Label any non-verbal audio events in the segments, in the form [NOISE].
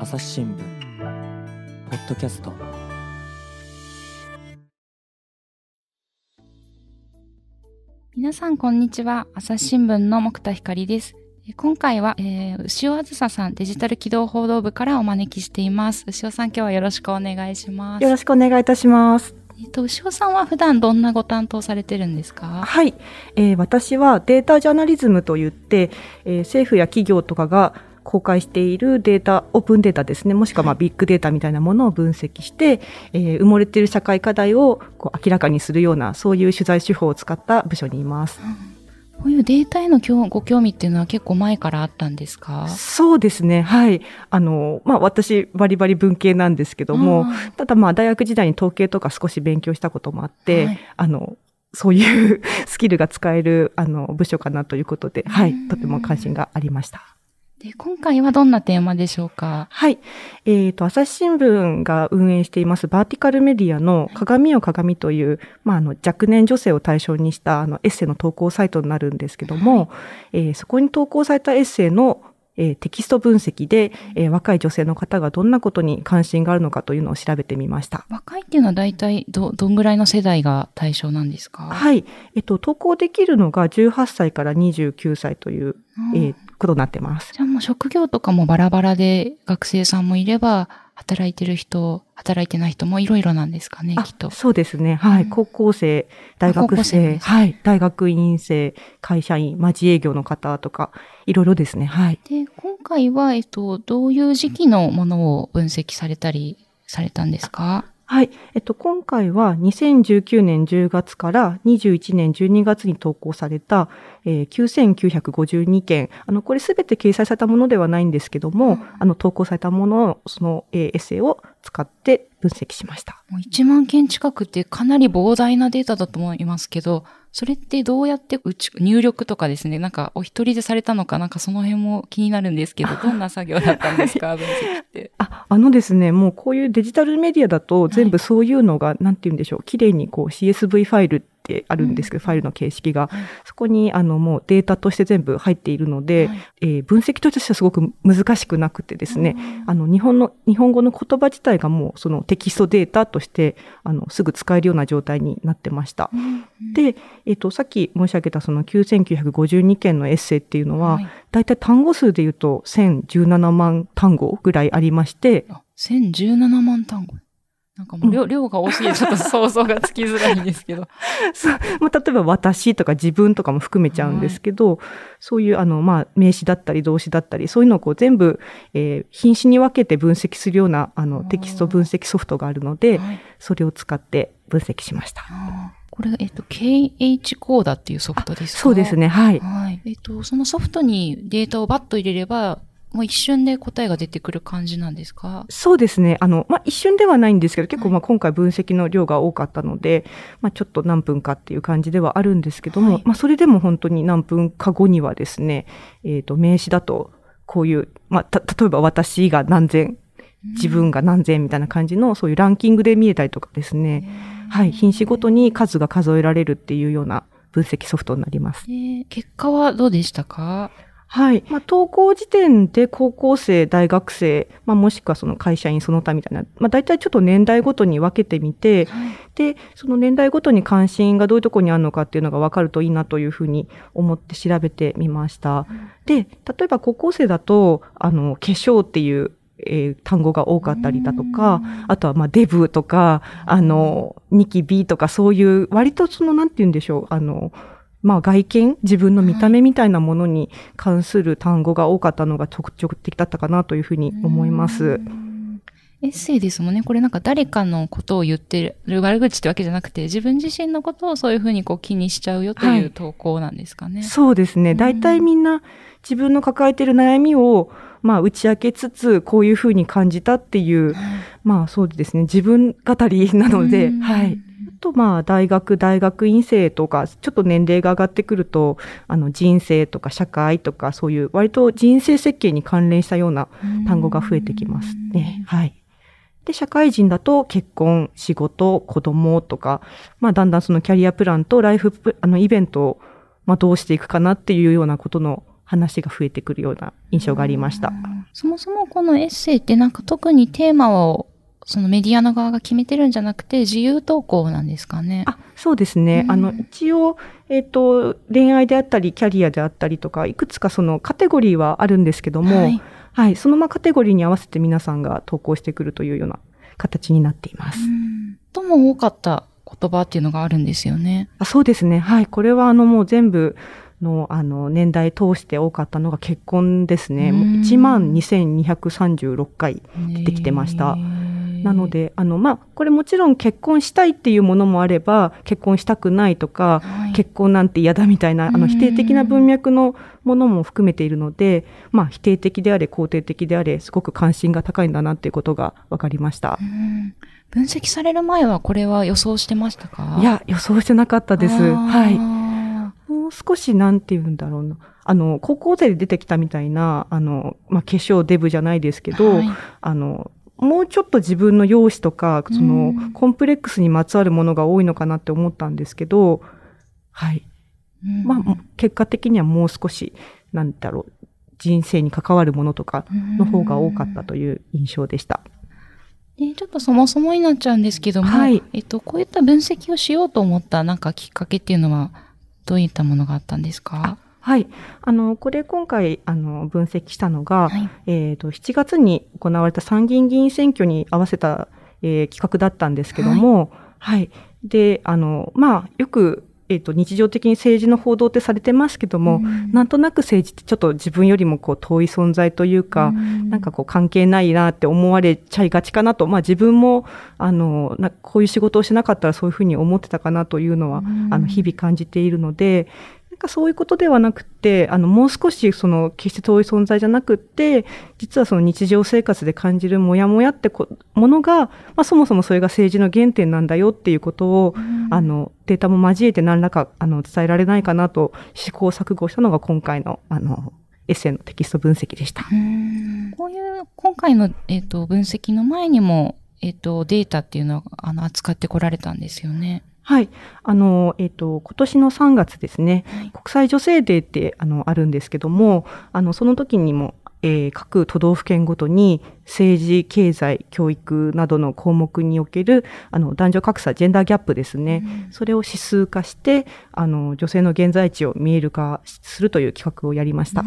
朝日新聞ポッドキャスト。皆さんこんにちは。朝日新聞の木田光です。え今回は、えー、牛尾あずささんデジタル機動報道部からお招きしています。牛尾さん今日はよろしくお願いします。よろしくお願いいたしますえっと、牛尾さんは普段どんなご担当されてるんですか？はい、えー、私はデータジャーナリズムといって、えー、政府や企業とかが公開しているデータ、オープンデータですね、もしくはまあビッグデータみたいなものを分析して、えー、埋もれている社会課題をこう明らかにするような、そういう取材手法を使った部署にいます。うんこういうデータへのご興味っていうのは結構前からあったんですか？そうですね。はい。あの、まあ私、バリバリ文系なんですけども、ただまあ大学時代に統計とか少し勉強したこともあって、はい、あの、そういう [LAUGHS] スキルが使える、あの、部署かなということで、はい。とても関心がありました。で、今回はどんなテーマでしょうか？はい。えっ、ー、と、朝日新聞が運営していますバーティカルメディアの鏡よ鏡という、まあ、あの、若年女性を対象にしたあのエッセイの投稿サイトになるんですけども、はい、えー、そこに投稿されたエッセイのえー、テキスト分析で、えー、若い女性の方がどんなことに関心があるのかというのを調べてみました。若いっていうのは大体ど、どんぐらいの世代が対象なんですか？はい。えっと、投稿できるのが18歳から29歳という、えー、ことになってます。じゃあもう職業とかもバラバラで学生さんもいれば、働いてる人、働いてない人もいろいろなんですかね、きっと。そうですね。はい。うん、高校生、大学生、はい。大学院生、会社員、まあ、自営業の方とか、いろいろですね。はい。で、今回は、えっと、どういう時期のものを分析されたりされたんですか？はい。えっと、今回は2019年10月から21年12月に投稿された、えー、9952件。あの、これすべて掲載されたものではないんですけども、うん、あの、投稿されたものを、その、えー、エッセイを使って分析しました。もう1万件近くってかなり膨大なデータだと思いますけど、それってどうやって入力とかですね、なんかお一人でされたのかなんかその辺も気になるんですけど、どんな作業だったんですか、[LAUGHS] 分析って？あ、あのですね、もうこういうデジタルメディアだと全部そういうのが、はい、なんて言うんでしょう、綺麗にこう CSV ファイルてあるんですけど、うん、ファイルの形式が、はい、そこにあのもうデータとして全部入っているので、はい、えー、分析としてはすごく難しくなくてですね、あの日本の、日本語の言葉自体がもうそのテキストデータとしてあのすぐ使えるような状態になってました。うん、で、えっ、ー、と、さっき申し上げたその9952件のエッセイっていうのは、はい、大体単語数で言うと1017万単語ぐらいありまして、1017万単語なんかもう量,、量が多すぎてちょっと想像がつきづらいんですけど。[LAUGHS] そう。[LAUGHS] まあ、例えば私とか自分とかも含めちゃうんですけど、はい、そういうあの、まあ、名詞だったり動詞だったり、そういうのをこう全部、えー、品詞に分けて分析するようなあのテキスト分析ソフトがあるので、はい、それを使って分析しました。これ、えっと、KH コーダっていうソフトですか？そうですね、はい。はい。えっと、そのソフトにデータをバッと入れれば、もう一瞬で答えが出てくる感じなんですか？そうですね。あの、まあ、一瞬ではないんですけど、結構まあ今回分析の量が多かったので、はい、まあ、ちょっと何分かっていう感じではあるんですけども、はい、まあ、それでも本当に何分か後にはですね、えっ、ー、と、名詞だと、こういう、まあ、た、例えば私が何千、自分が何千みたいな感じの、そういうランキングで見えたりとかですね、はい、品詞ごとに数が数えられるっていうような分析ソフトになります。結果はどうでしたか？はい。まあ、登校時点で高校生、大学生、まあ、もしくはその会社員その他みたいな、まあ、大体ちょっと年代ごとに分けてみて、はい、で、その年代ごとに関心がどういうところにあるのかっていうのが分かるといいなというふうに思って調べてみました。うん、で、例えば高校生だと、あの、化粧っていうえー、単語が多かったりだとか、あとはまあデブとか、あの、ニキビとかそういう割とそのなんて言うんでしょう、あの、まあ外見、自分の見た目みたいなものに関する単語が多かったのが特徴的だったかなというふうに思います。エッセイですもんね。これなんか誰かのことを言ってる悪口ってわけじゃなくて、自分自身のことをそういうふうにこう気にしちゃうよという投稿なんですかね。はい、そうですね。大体みんな自分の抱えてる悩みを、まあ打ち明けつつ、こういうふうに感じたっていう、まあそうですね。自分語りなので、はい。と、まあ、大学、大学院生とか、ちょっと年齢が上がってくると、あの、人生とか社会とか、そういう割と人生設計に関連したような単語が増えてきますね。はい。で、社会人だと結婚、仕事、子供とか、まあ、だんだんそのキャリアプランとライフあの、イベントを、まあ、どうしていくかなっていうようなことの話が増えてくるような印象がありました。そもそもこのエッセイってなんか特にテーマをそのメディアの側が決めてるんじゃなくて自由投稿なんですかね。あ、そうですね。うんあの、一応、えっ、と、恋愛であったり、キャリアであったりとか、いくつかそのカテゴリーはあるんですけども、ははいい、そのまあカテゴリーに合わせて皆さんが投稿してくるというような形になっています。うんとも多かった言葉っていうのがあるんですよね。あそうですね。はい。これはあのもう全部のあの年代通して多かったのが結婚ですね。もううん1万2236回。出てきてましたなの、で、あの、まあ、これもちろん結婚したいっていうものもあれば、結婚したくないとか、はい結婚なんて嫌だみたいな、あうんの、否定的な文脈のものも含めているので、まあ、否定的であれ、肯定的であれ、すごく関心が高いんだなっていうことが分かりましたう。ん分析される前はこれは予想してましたか？いや、予想してなかったです。はい。はもう少しなんて言うんだろうな。あの、高校生で出てきたみたいな、あの、まあ、化粧デブじゃないですけい。ど、はいあの、もうちょっと自分の容姿とか、そのうん、コンプレックスにまつわるものが多いのかなって思ったんですけど、はい。うん。まあ、結果的にはもう少し、なんだろう、人生に関わるものとかの方が多かったという印象でした。で、ちょっとそもそもになっちゃうんですけども、はい。えっと、こういった分析をしようと思ったなんかきっかけっていうのは、どういったものがあったんですか？はい。あの、これ今回、あの、分析したのが、はい。えっ、と、7月に行われた参議院議員選挙に合わせた、えー企画だったんですけども、はい。で、あの、まあ、よく、えっ、と、日常的に政治の報道ってされてますけども、うんなんとなく政治ってちょっと自分よりもこう遠い存在というか、なんかこう関係ないなって思われちゃいがちかなと、まあ自分も、あの、なこういう仕事をしなかったらそういうふうに思ってたかなというのは、うんあの、日々感じているので、なんかそういうことではなくって、あの、もう少しその、決して遠い存在じゃなくって、実はその日常生活で感じるモヤモヤってこものが、まあそもそもそれが政治の原点なんだよっていうことを、あの、データも交えて何らか、あの、伝えられないかなと試行錯誤したのが今回の、あの、エッセイのテキスト分析でした。うんこういう、今回の、えっと、分析の前にも、えっと、データっていうのを、あの、扱ってこられたんですよね。はい。あの、えっ、と、今年の3月ですね、はい国際女性デーって、あの、あるんですけども、あの、その時にも、えー各都道府県ごとに政治、経済、教育などの項目における、あの、男女格差、ジェンダーギャップですね。それを指数化して、あの、女性の現在地を見える化するという企画をやりました。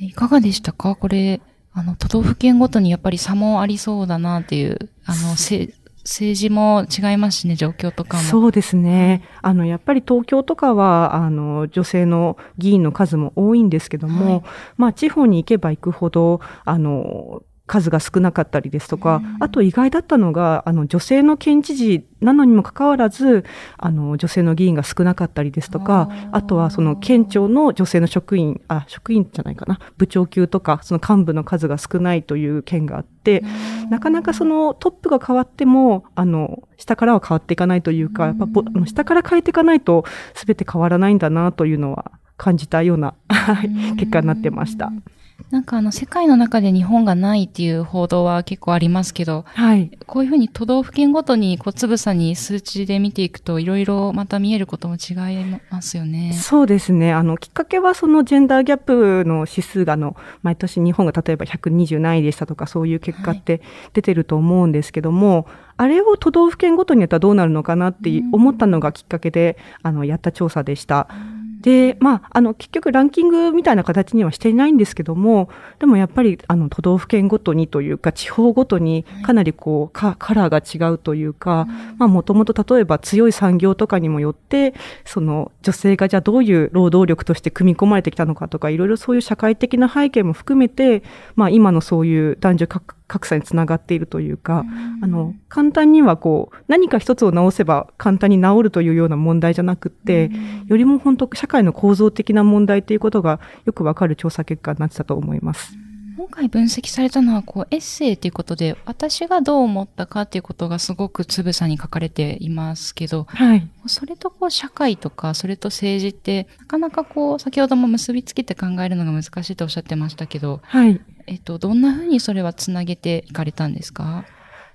いかがでしたか？これ、あの、都道府県ごとにやっぱり差もありそうだなっていう、あの、せ政治も違いますしね、状況とかも。そうですね。あの、やっぱり東京とかは、あの、女性の議員の数も多いんですけども、はいまあ、地方に行けば行くほど、あの、数が少なかったりですとか、うんあと意外だったのが、あの、女性の県知事なのにもかかわらず、あの、女性の議員が少なかったりですとか、あとはその県庁の女性の職員、あ、職員じゃないかな、部長級とか、その幹部の数が少ないという県があって、なかなかそのトップが変わっても、あの、下からは変わっていかないというか、やっぱぼあの下から変えていかないと全て変わらないんだなというのは感じたようなはい結果になってました。。なんかあの、世界の中で日本がないっていう報道は結構ありますけど、はい。こういうふうに都道府県ごとに、こう、つぶさに数値で見ていくと、いろいろまた見えることも違いますよね。そうですね。あの、きっかけはそのジェンダーギャップの指数が、あの、毎年日本が例えば120何位でしたとか、そういう結果って出てると思うんですけども、あれを都道府県ごとにやったらどうなるのかなって思ったのがきっかけで、あの、やった調査でした。で、まあ、あの、結局ランキングみたいな形にはしていないんですけども、でもやっぱり、あの、都道府県ごとにというか、地方ごとにかなりこう、カカラーが違うというか、まあ、もともと例えば強い産業とかにもよって、その、女性がじゃあどういう労働力として組み込まれてきたのかとか、いろいろそういう社会的な背景も含めて、まあ、今のそういう男女格格差につながっているというか、あの、簡単にはこう、何か一つを直せば簡単に治るというような問題じゃなくって、よりも本当社会の構造的な問題ということがよくわかる調査結果になってたと思います。今回分析されたのは、こう、エッセイということで、私がどう思ったかっていうことがすごくつぶさに書かれていますけど、はい。それとこう、社会とか、それと政治って、なかなかこう、先ほども結びつけて考えるのが難しいとおっしゃってましたけど、はい。えっと、どんなふうにそれはつなげていかれたんですか？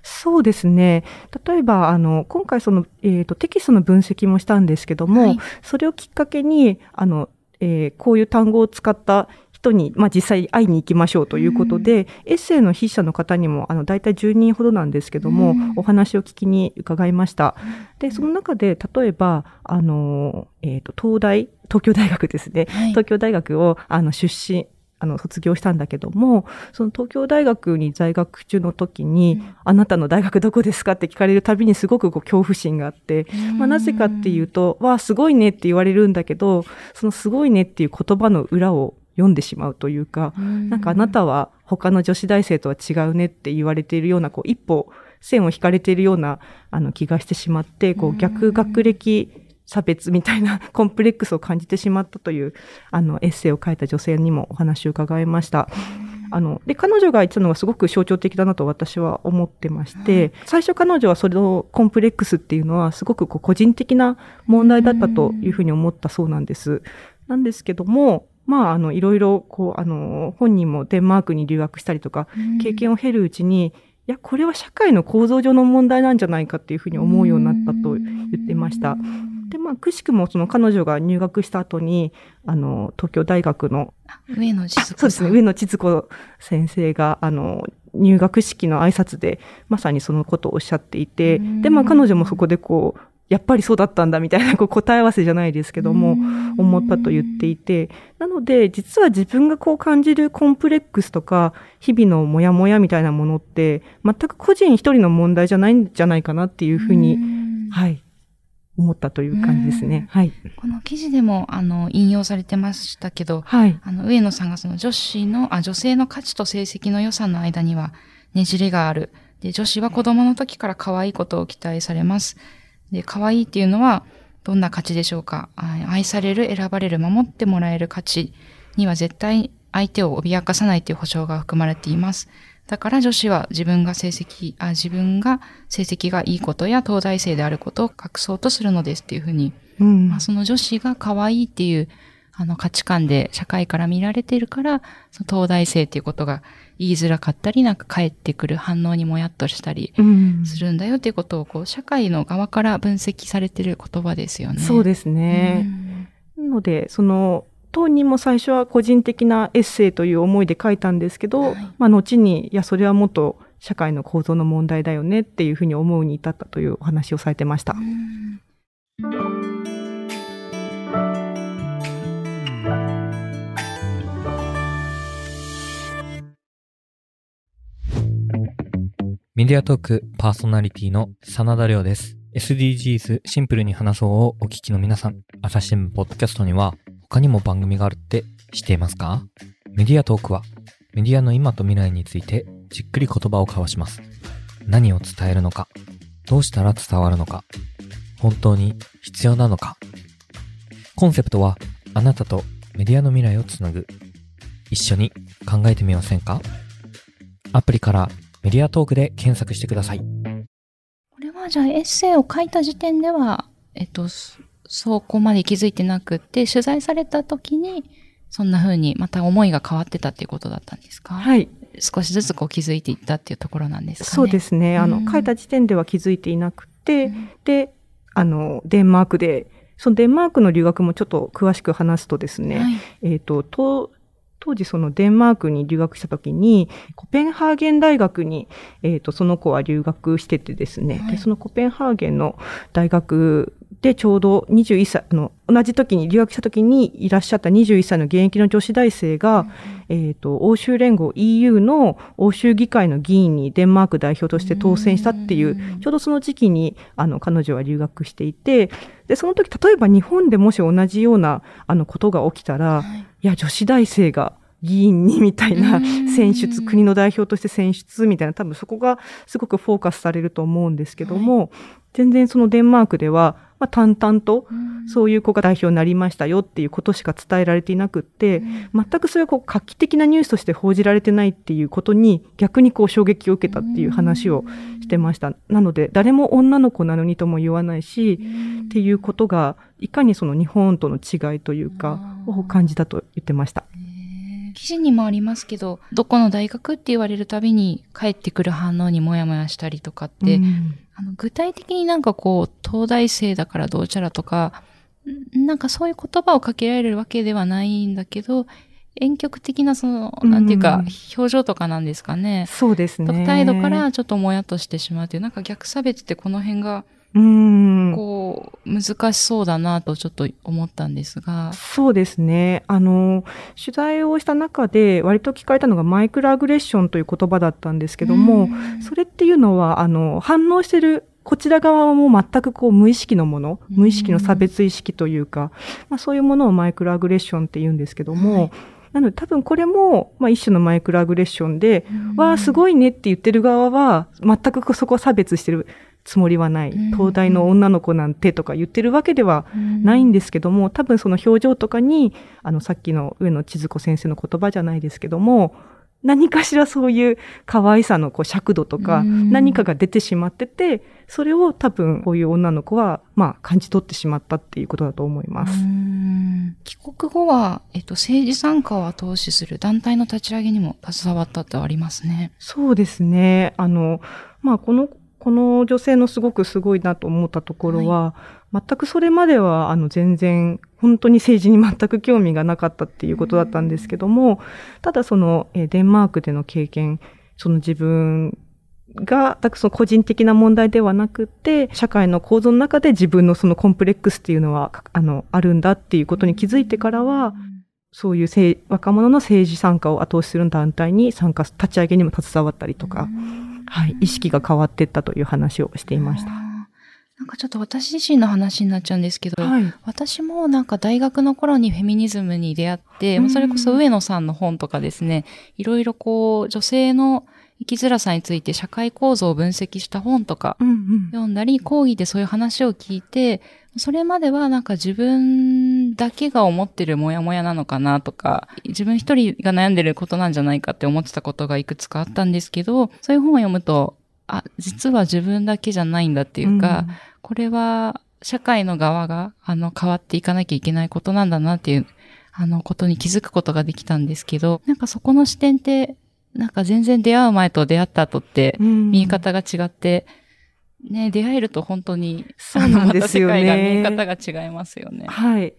そうですね。例えば、あの、今回その、えっ、と、テキストの分析もしたんですけども、はいそれをきっかけに、あの、えーこういう単語を使った人に、まあ、実際会いに行きましょうということで、エッセイの筆者の方にも、あの、大体10人ほどなんですけども、うんお話を聞きに伺いました。で、その中で、例えば、あの、えっ、と、東大、東京大学ですね。はい東京大学を、あの、出身、あの、卒業したんだけども、その東京大学に在学中の時に、あなたの大学どこですかって聞かれるたびにすごくこう恐怖心があって、まあ、なぜかっていうと、わあ、すごいねって言われるんだけど、そのすごいねっていう言葉の裏を読んでしまうというか、なんかあなたは他の女子大生とは違うねって言われているような、こう一歩線を引かれているようなあの気がしてしまって、こうん。う逆学歴差別みたいな [LAUGHS] コンプレックスを感じてしまったというあのエッセイを書いた女性にもお話を伺いました。あの、で、彼女が言ってたのがすごく象徴的だなと私は思ってまして、最初彼女はそれのコンプレックスっていうのはすごくこう個人的な問題だったというふうに思ったそうなんです。なんですけども、まあ、あの、いろいろ、こう、あの、本人もデンマークに留学したりとか、経験を経るうちに、いや、これは社会の構造上の問題なんじゃないかっていうふうに思うようになったと言ってました。で、まあ、くしくもその彼女が入学した後に、あの、東京大学の上野千鶴子そうですね。上野千鶴子先生が、あの、入学式の挨拶で、まさにそのことをおっしゃっていて、うん。で、まあ彼女もそこでこう、やっぱりそうだったんだみたいなこう答え合わせじゃないですけども、思ったと言っていて、なので、実は自分がこう感じるコンプレックスとか、日々のモヤモヤみたいなものって、全く個人一人の問題じゃないんじゃないかなっていうふうに、はい、思ったという感じですね。はい。この記事でも、あの、引用されてましたけど、はい。あの、上野さんがその女子の、あ、女性の価値と成績の良さの間にはねじれがある。で、女子は子供の時から可愛いことを期待されます。で、可愛いっていうのは、どんな価値でしょうか？あ愛される、選ばれる、守ってもらえる価値には絶対相手を脅かさないという保証が含まれています。だから女子は自分が成績、あ自分が成績がいいことや東大生であることを隠そうとするのですっていうふうにうんまあ、その女子が可愛いっていうあの価値観で社会から見られているから、その東大生っていうことが言いづらかったり、なんか返ってくる反応にもやっとしたりうんするんだよっていうことを、こう、社会の側から分析されてる言葉ですよね。そうですね。なので、その、当人も最初は個人的なエッセイという思いで書いたんですけど、はいまあ後に、いや、それはもっと社会の構造の問題だよねっていうふうに思うに至ったというお話をされてました。うんメディアトークパーソナリティの真田亮です。SDGs シンプルに話そうをお聞きの皆さん、朝日新聞ポッドキャストには他にも番組があるって知っていますか？メディアトークはメディアの今と未来についてじっくり言葉を交わします。何を伝えるのか、どうしたら伝わるのか、本当に必要なのか。コンセプトはあなたとメディアの未来をつなぐ。一緒に考えてみませんか？アプリからメディアトークで検索してください。これはじゃあエッセイを書いた時点では、えっと、そそこまで気づいてなくって、取材された時に、そんな風にまた思いが変わってたっていうことだったんですか？はい。少しずつこう気づいていったっていうところなんですかね？そうですね。あの、うん書いた時点では気づいていなくて、うんで、あの、デンマークで、そのデンマークの留学もちょっと詳しく話すとですね、はい。えっ、と、と当時そのデンマークに留学した時に、コペンハーゲン大学に、えっ、と、その子は留学しててですね、はい。で、そのコペンハーゲンの大学でちょうど21歳、あの、同じ時に留学した時にいらっしゃった21歳の現役の女子大生が、えっ、と、欧州連合 EU の欧州議会の議員にデンマーク代表として当選したっていう、うん。ちょうどその時期に、あの、彼女は留学していて、で、その時、例えば日本でもし同じような、あの、ことが起きたら、はい。いや、女子大生が議員にみたいなうん。選出、国の代表として選出みたいな、多分そこがすごくフォーカスされると思うんですけども、全然そのデンマークでは、まあ、淡々とそういう子が代表になりましたよっていうことしか伝えられていなくって、全くそれはこう画期的なニュースとして報じられてないっていうことに逆にこう衝撃を受けたっていう話をしてました。なので、誰も女の子なのにとも言わないし、っていうことが、いかにその日本との違いというか、を感じたと言ってました。記事にもありますけど、どこの大学って言われるたびに返ってくる反応にもやもやしたりとかって、うんあの具体的になんかこう、東大生だからどうちゃらとか、なんかそういう言葉をかけられるわけではないんだけど、遠曲的なその、うんなんていうか、表情とかなんですかね。そうですね。態度からちょっともやっとしてしまうという、なんか逆差別ってこの辺が、うん。こう、難しそうだなとちょっと思ったんですが。そうですね。あの、取材をした中で割と聞かれたのがマイクロアグレッションという言葉だったんですけども、うんそれっていうのは、あの、反応してるこちら側も全くこう無意識のもの、うん無意識の差別意識というか、まあそういうものをマイクロアグレッションって言うんですけども、はいなので多分これも、まあ一種のマイクロアグレッションで、わあ、すい。ごいねって言ってる側は、全くそこを差別してるつもりはない。うん東大の女の子なんてとか言ってるわけではないんですけども、多分その表情とかに、あの、さっきの上野千鶴子先生の言葉じゃないですけども、何かしらそういう可愛さのこう尺度とか、うん何かが出てしまってて、それを多分こういう女の子は、まあ感じ取ってしまったっていうことだと思います。うん帰国後は、えっと、政治参加を後押しする団体の立ち上げにも携わったってありますね。そうですね。あの、まあ、この、この女性のすごくすごいなと思ったところは、全くそれまでは、あの、全然、本当に政治に全く興味がなかったっていうことだったんですけども、ただその、えーデンマークでの経験、その自分が、全くその個人的な問題ではなくて、社会の構造の中で自分のそのコンプレックスっていうのは、かあの、あるんだっていうことに気づいてからは、そういう政若者の政治参加を後押しする団体に参加、立ち上げにも携わったりとか、はい、意識が変わっていったという話をしていました。なんかちょっと私自身の話になっちゃうんですけど、はい。私もなんか大学の頃にフェミニズムに出会って、うんそれこそ上野さんの本とかですね、いろいろこう女性の生きづらさについて社会構造を分析した本とかうんうん。読んだり、講義でそういう話を聞いて、それまではなんか自分だけが思ってるモヤモヤなのかなとか、自分一人が悩んでることなんじゃないかって思ってたことがいくつかあったんですけど、そういう本を読むと、あ、実は自分だけじゃないんだっていうか、これは社会の側が、あの、変わっていかなきゃいけないことなんだなっていう、あの、ことに気づくことができたんですけど、なんかそこの視点って、なんか全然出会う前と出会った後って、うん見え方が違って、ね、出会えると本当に、そうなんですよねまた世界が見え方が違いますよね。はい。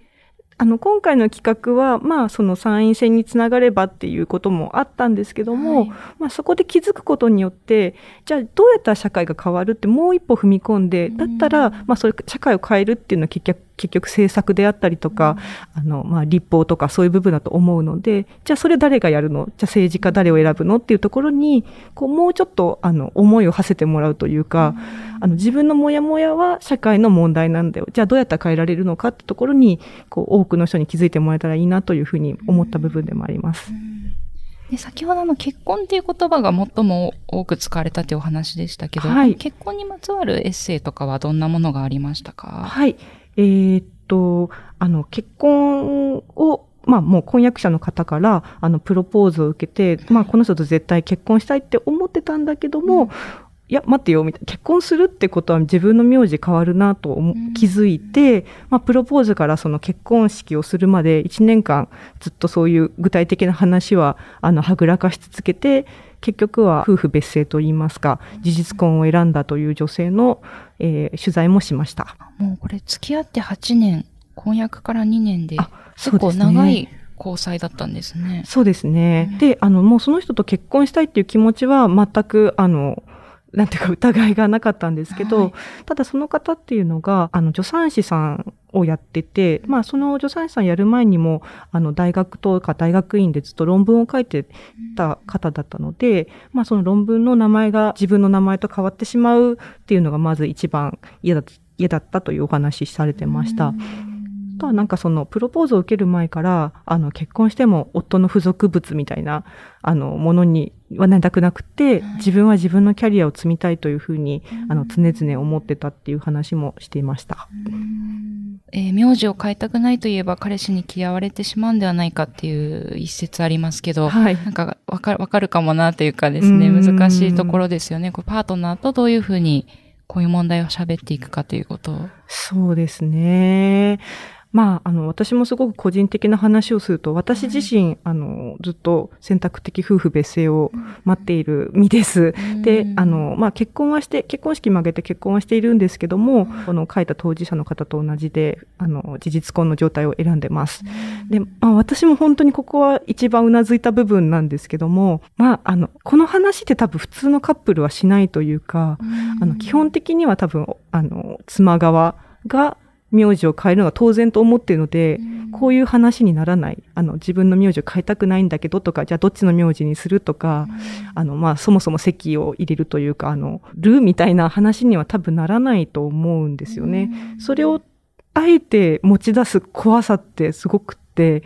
あの、今回の企画は、まあ、その参院選につながればっていうこともあったんですけども、はい。まあ、そこで気づくことによって、じゃあ、どうやったら社会が変わるってもう一歩踏み込んで、だったら、うんまあ、それ、社会を変えるっていうのは結局、結局政策であったりとか、あの、まあ、立法とかそういう部分だと思うので、じゃあそれ誰がやるの？じゃあ政治家誰を選ぶの？っていうところに、こう、もうちょっと、あの、思いを馳せてもらうというか、あの、自分のモヤモヤは社会の問題なんだよ。じゃあどうやったら変えられるのかってところに、こう、多くの人に気づいてもらえたらいいなというふうに思った部分でもあります。で先ほどの結婚っていう言葉が最も多く使われたというお話でしたけど、はい。結婚にまつわるエッセイとかはどんなものがありましたか？はい。えーっと、あの、結婚を、まあもう婚約者の方から、あの、プロポーズを受けて、まあこの人と絶対結婚したいって思ってたんだけども、うんいや、待ってよ、みたいな。結婚するってことは自分の名字変わるなと気づいて、まあ、プロポーズからその結婚式をするまで1年間ずっとそういう具体的な話は、あの、はぐらかし続けて、結局は夫婦別姓といいますか、事実婚を選んだという女性の、えー取材もしました。もうこれ付き合って8年、婚約から2年で、あ結構長い交際だったんですね。そうですね。うんで、あの、もうその人と結婚したいっていう気持ちは全く、あの、なんていうか疑いがなかったんですけど、はい。ただその方っていうのが、あの、助産師さんをやってて、まあ、その助産師さんやる前にも、あの、大学とか大学院でずっと論文を書いてた方だったので、まあ、その論文の名前が自分の名前と変わってしまうっていうのがまず一番嫌だ嫌だったというお話しされてました。あとはなんかそのプロポーズを受ける前から、あの結婚しても夫の付属物みたいな、あのものにはなりたくなくて、はい自分は自分のキャリアを積みたいというふうに、あの常々思ってたっていう話もしていました。えー名字を変えたくないといえば彼氏に嫌われてしまうんではないかっていう一説ありますけど、はい。なんかわかかるかもなというかですね、うん難しいところですよね。こうパートナーとどういうふうにこういう問題を喋っていくかということを。そうですね。まあ、あの、私もすごく個人的な話をすると、私自身、あの、ずっと選択的夫婦別姓を待っている身です。で、あの、まあ、結婚はして、結婚式も挙げて結婚はしているんですけども、この書いた当事者の方と同じで、あの、事実婚の状態を選んでます。で、まあ、私も本当にここは一番うなずいた部分なんですけども、まあ、あの、この話って多分普通のカップルはしないというか、あの、基本的には多分、あの、妻側が名字を変えるのが当然と思っているので、こういう話にならない。あの、自分の名字を変えたくないんだけどとか、じゃあどっちの名字にするとか、あの、まあ、そもそも席を入れるというか、あの、ルーみたいな話には多分ならないと思うんですよね。それを、あえて持ち出す怖さってすごくって、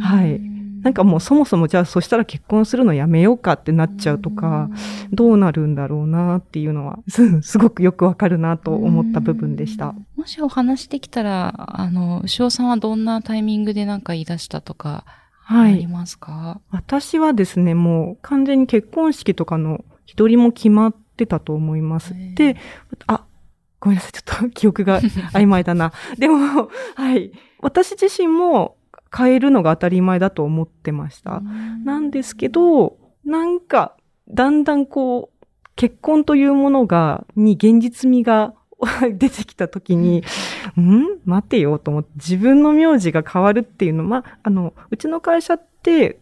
はい。なんかもうそもそもじゃあそしたら結婚するのやめようかってなっちゃうとか、どうなるんだろうなっていうのは、す [LAUGHS] すごくよくわかるなと思った部分でした。もしお話できたら、あの、牛尾さんはどんなタイミングで何か言い出したとか、はい。ありますか？私はですね、もう完全に結婚式とかの日取りも決まってたと思います。で、あ、ごめんなさい、ちょっと記憶が曖昧だな。でも、はい。私自身も変えるのが当たり前だと思ってました。なんですけど、なんか、だんだんこう、結婚というものが、に現実味が [LAUGHS] 出てきたときに、[LAUGHS] ん？待てよと思って、自分の名字が変わるっていうの、まあ、あの、うちの会社って、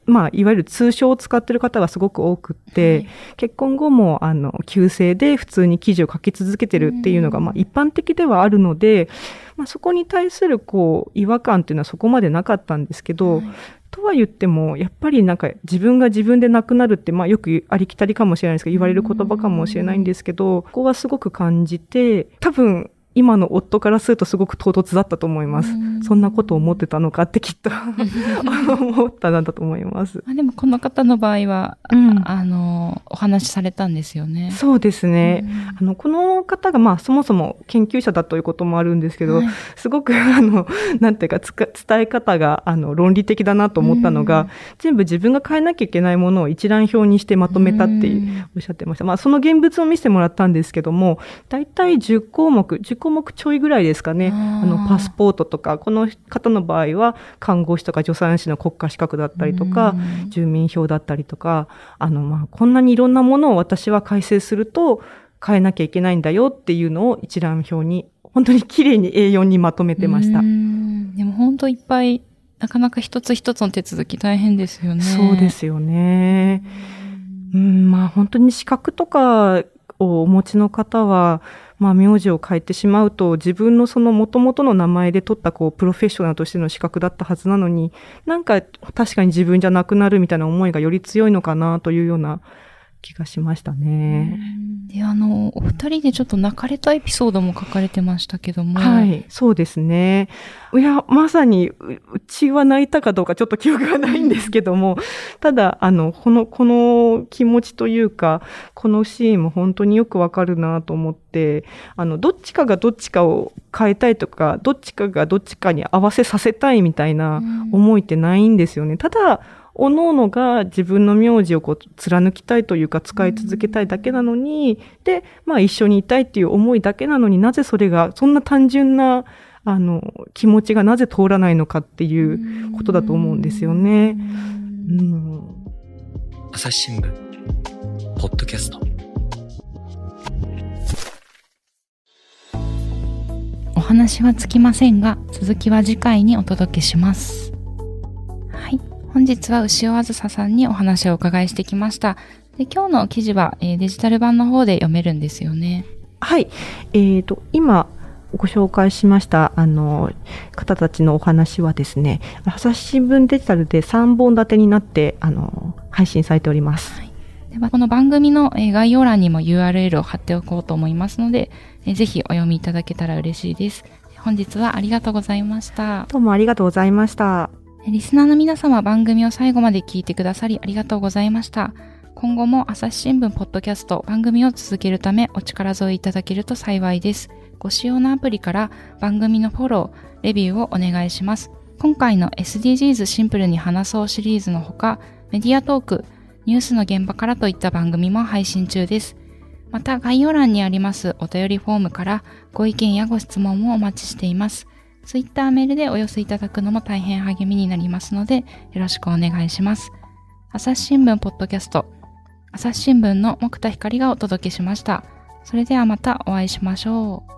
まあ、いわゆる通称を使ってる方がすごく多くって、はい。結婚後も、あの、旧姓で普通に記事を書き続けてるっていうのが、うん。まあ、一般的ではあるので、まあ、そこに対する、こう、違和感っていうのはそこまでなかったんですけど、はい。とは言っても、やっぱりなんか自分が自分で亡くなるって、まあよくありきたりかもしれないですけど、言われる言葉かもしれないんですけど、ここはすごく感じて、多分今の夫からするとすごく唐突だったと思います。そんなことを思ってたのかってきっと [LAUGHS] 思ったなんだと思います。あでもこの方の場合は、うんあの、お話しされたんですよね。そうですね。あの、この方がまあそもそも研究者だということもあるんですけど、はいすごくあの、なんていうか伝え方があの論理的だなと思ったのが、うん全部自分が変えなきゃいけないものを一覧表にしてまとめたっておっしゃってました。まあその現物を見せてもらったんですけども、だいたい10項目、10項目ちょいぐらいですかね。あの、パスポートとか、この方の場合は看護師とか助産師の国家資格だったりとか、うん住民票だったりとか、あの、まあ、こんなにいろんなものを私は改正すると変えなきゃいけないんだよっていうのを一覧表に、本当に綺麗に A4 にまとめてましたう。んでも本当いっぱい、なかなか一つ一つの手続き大変ですよね。そうですよね。うん、まあ本当に資格とかをお持ちの方は、まあ名字を変えてしまうと自分のその元々の名前で取ったこうプロフェッショナルとしての資格だったはずなのに、なんか確かに自分じゃなくなるみたいな思いがより強いのかなというような気がしましたね。で、あの、お二人でちょっと泣かれたエピソードも書かれてましたけども。はい、そうですね。いや、まさに、ううちは泣いたかどうかちょっと記憶がないんですけども、[LAUGHS] ただ、あの、この、この気持ちというか、このシーンも本当によくわかるなと思って、あの、どっちかがどっちかを変えたいとか、どっちかがどっちかに合わせさせたいみたいなうん思いってないんですよね。ただ、各々が自分の名字をこう貫きたいというか使い続けたいだけなのに、で、まあ一緒にいたいっていう思いだけなのになぜそれが、そんな単純な、あの、気持ちがなぜ通らないのかっていうことだと思うんですよね。うん。朝日新聞、ポッドキャスト。お話はつきませんが、続きは次回にお届けします。はい。本日は牛尾あずささんにお話をお伺いしてきました。で今日の記事は、えーデジタル版の方で読めるんですよね。はい。えっ、と、今、ご紹介しました、あの、方たちのお話はですね、朝日新聞デジタルで3本立てになって、あの、配信されております。ではこの番組のえー概要欄にも URL を貼っておこうと思いますので、えーぜひお読みいただけたら嬉しいです。本日はありがとうございました。どうもありがとうございました。リスナーの皆様番組を最後まで聞いてくださりありがとうございました。今後も朝日新聞ポッドキャスト番組を続けるためお力添えいただけると幸いです。ご使用のアプリから番組のフォロー、レビューをお願いします。今回の SDGs シンプルに話そうシリーズのほか、メディアトーク、ニュースの現場からといった番組も配信中です。また概要欄にありますお便りフォームからご意見やご質問もお待ちしています。ツイッターメールでお寄せいただくのも大変励みになりますので、よろしくお願いします。朝日新聞ポッドキャスト、朝日新聞の木田光がお届けしました。それではまたお会いしましょう。